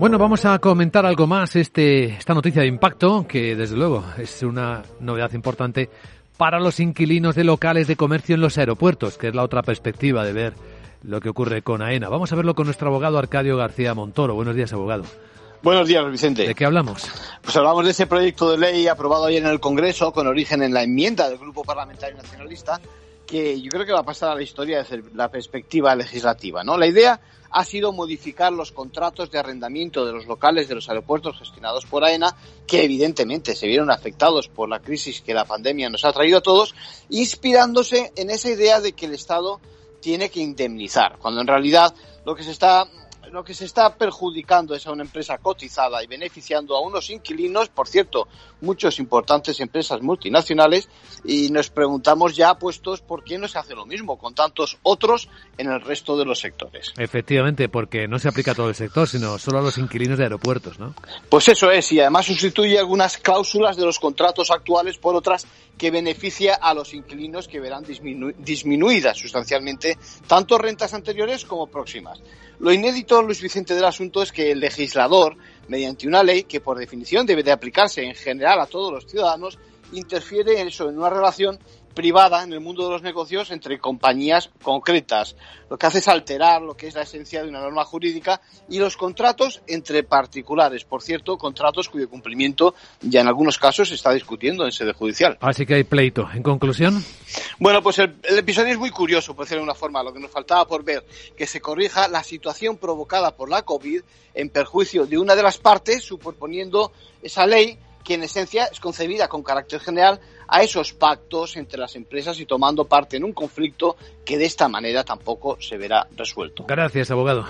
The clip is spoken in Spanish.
Bueno, vamos a comentar algo más este, esta noticia de impacto, que desde luego es una novedad importante para los inquilinos de locales de comercio en los aeropuertos, que es la otra perspectiva de ver lo que ocurre con AENA. Vamos a verlo con nuestro abogado Arcadio García Montoro. Buenos días, abogado. Buenos días, Vicente. ¿De qué hablamos? Pues hablamos de ese proyecto de ley aprobado ayer en el Congreso con origen en la enmienda del Grupo Parlamentario Nacionalista que yo creo que va a pasar a la historia desde la perspectiva legislativa. ¿no? La idea ha sido modificar los contratos de arrendamiento de los locales de los aeropuertos gestionados por AENA, que evidentemente se vieron afectados por la crisis que la pandemia nos ha traído a todos, inspirándose en esa idea de que el Estado tiene que indemnizar, cuando en realidad lo que se está lo que se está perjudicando es a una empresa cotizada y beneficiando a unos inquilinos, por cierto, muchas importantes empresas multinacionales, y nos preguntamos ya puestos por qué no se hace lo mismo con tantos otros en el resto de los sectores. Efectivamente, porque no se aplica a todo el sector, sino solo a los inquilinos de aeropuertos, ¿no? Pues eso es, y además sustituye algunas cláusulas de los contratos actuales por otras que beneficia a los inquilinos que verán disminuidas sustancialmente tanto rentas anteriores como próximas. Lo inédito, Luis Vicente, del asunto es que el legislador, mediante una ley que por definición debe de aplicarse en general a todos los ciudadanos, interfiere en eso, en una relación privada en el mundo de los negocios entre compañías concretas. Lo que hace es alterar lo que es la esencia de una norma jurídica y los contratos entre particulares. Por cierto, contratos cuyo cumplimiento ya en algunos casos se está discutiendo en sede judicial. Así que hay pleito. ¿En conclusión? Bueno, pues el, el episodio es muy curioso, por decirlo de una forma. Lo que nos faltaba por ver, que se corrija la situación provocada por la COVID en perjuicio de una de las partes, superponiendo esa ley que en esencia es concebida con carácter general a esos pactos entre las empresas y tomando parte en un conflicto que de esta manera tampoco se verá resuelto. Gracias, abogado.